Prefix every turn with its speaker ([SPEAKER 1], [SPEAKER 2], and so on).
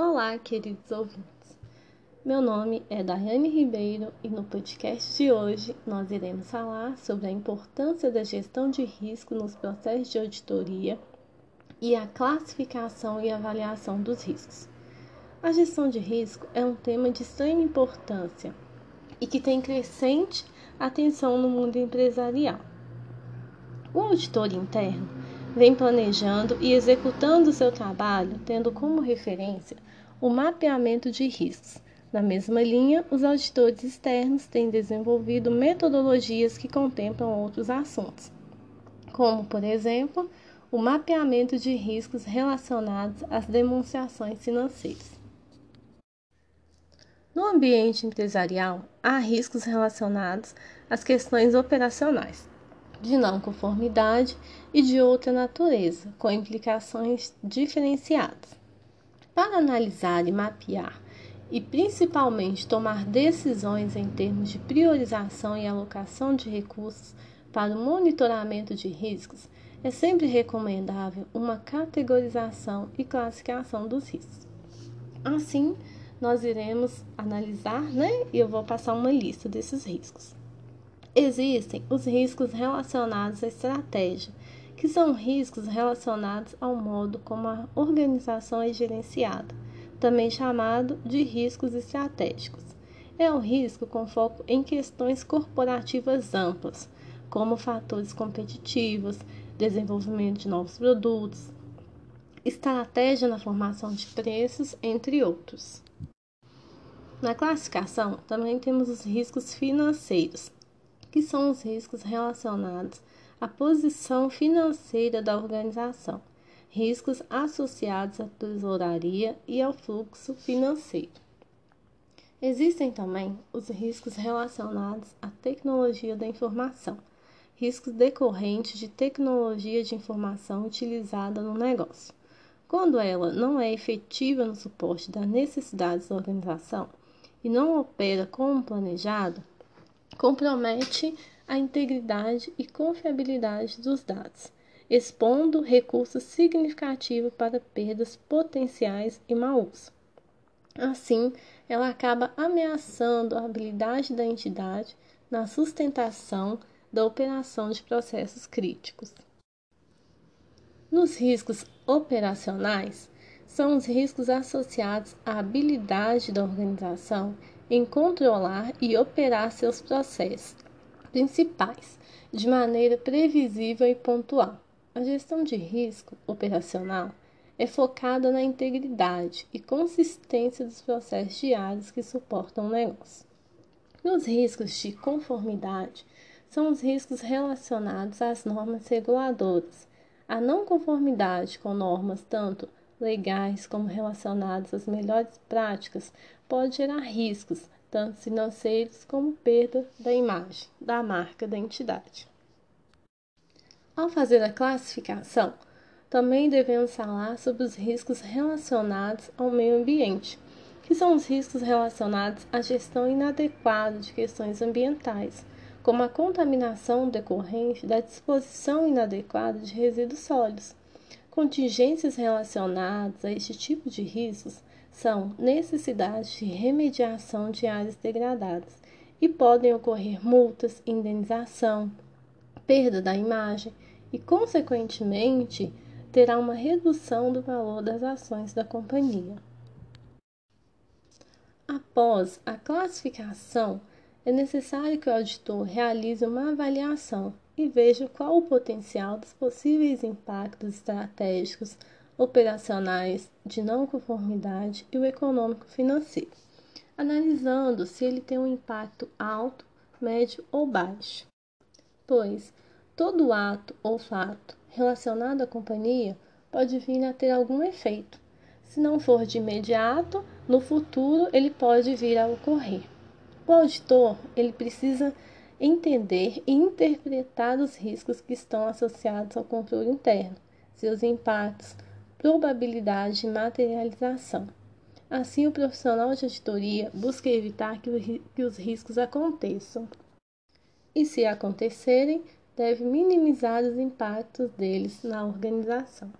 [SPEAKER 1] Olá, queridos ouvintes. Meu nome é Daiane Ribeiro e no podcast de hoje nós iremos falar sobre a importância da gestão de risco nos processos de auditoria e a classificação e avaliação dos riscos. A gestão de risco é um tema de extrema importância e que tem crescente atenção no mundo empresarial. O auditor interno vem planejando e executando seu trabalho, tendo como referência o mapeamento de riscos. Na mesma linha, os auditores externos têm desenvolvido metodologias que contemplam outros assuntos, como, por exemplo, o mapeamento de riscos relacionados às demonstrações financeiras. No ambiente empresarial, há riscos relacionados às questões operacionais, de não conformidade e de outra natureza, com implicações diferenciadas. Para analisar e mapear e principalmente tomar decisões em termos de priorização e alocação de recursos para o monitoramento de riscos, é sempre recomendável uma categorização e classificação dos riscos. Assim, nós iremos analisar, né? E eu vou passar uma lista desses riscos. Existem os riscos relacionados à estratégia, que são riscos relacionados ao modo como a organização é gerenciada, também chamado de riscos estratégicos. É o risco com foco em questões corporativas amplas, como fatores competitivos, desenvolvimento de novos produtos, estratégia na formação de preços, entre outros. Na classificação, também temos os riscos financeiros, que são os riscos relacionados à posição financeira da organização, riscos associados à tesouraria e ao fluxo financeiro. Existem também os riscos relacionados à tecnologia da informação, riscos decorrentes de tecnologia de informação utilizada no negócio. Quando ela não é efetiva no suporte das necessidades da organização e não opera como planejado, compromete a integridade e confiabilidade dos dados, expondo recursos significativos para perdas potenciais e mau uso. Assim, ela acaba ameaçando a habilidade da entidade na sustentação da operação de processos críticos. Nos riscos operacionais, são os riscos associados à habilidade da organização em controlar e operar seus processos principais de maneira previsível e pontual. A gestão de risco operacional é focada na integridade e consistência dos processos diários que suportam o negócio. Nos riscos de conformidade, são os riscos relacionados às normas reguladoras. A não conformidade com normas tanto legais como relacionados às melhores práticas pode gerar riscos, tanto financeiros como perda da imagem da marca da entidade. Ao fazer a classificação, também devemos falar sobre os riscos relacionados ao meio ambiente, que são os riscos relacionados à gestão inadequada de questões ambientais, como a contaminação decorrente da disposição inadequada de resíduos sólidos, Contingências relacionadas a este tipo de riscos são necessidades de remediação de áreas degradadas e podem ocorrer multas, indenização, perda da imagem e, consequentemente, terá uma redução do valor das ações da companhia. Após a classificação, é necessário que o auditor realize uma avaliação e veja qual o potencial dos possíveis impactos estratégicos, operacionais, de não conformidade e o econômico financeiro, analisando se ele tem um impacto alto, médio ou baixo. Pois todo ato ou fato relacionado à companhia pode vir a ter algum efeito. Se não for de imediato, no futuro ele pode vir a ocorrer. O auditor, ele precisa entender e interpretar os riscos que estão associados ao controle interno, seus impactos, probabilidade de materialização. Assim, o profissional de auditoria busca evitar que, que os riscos aconteçam. E, se acontecerem, deve minimizar os impactos deles na organização.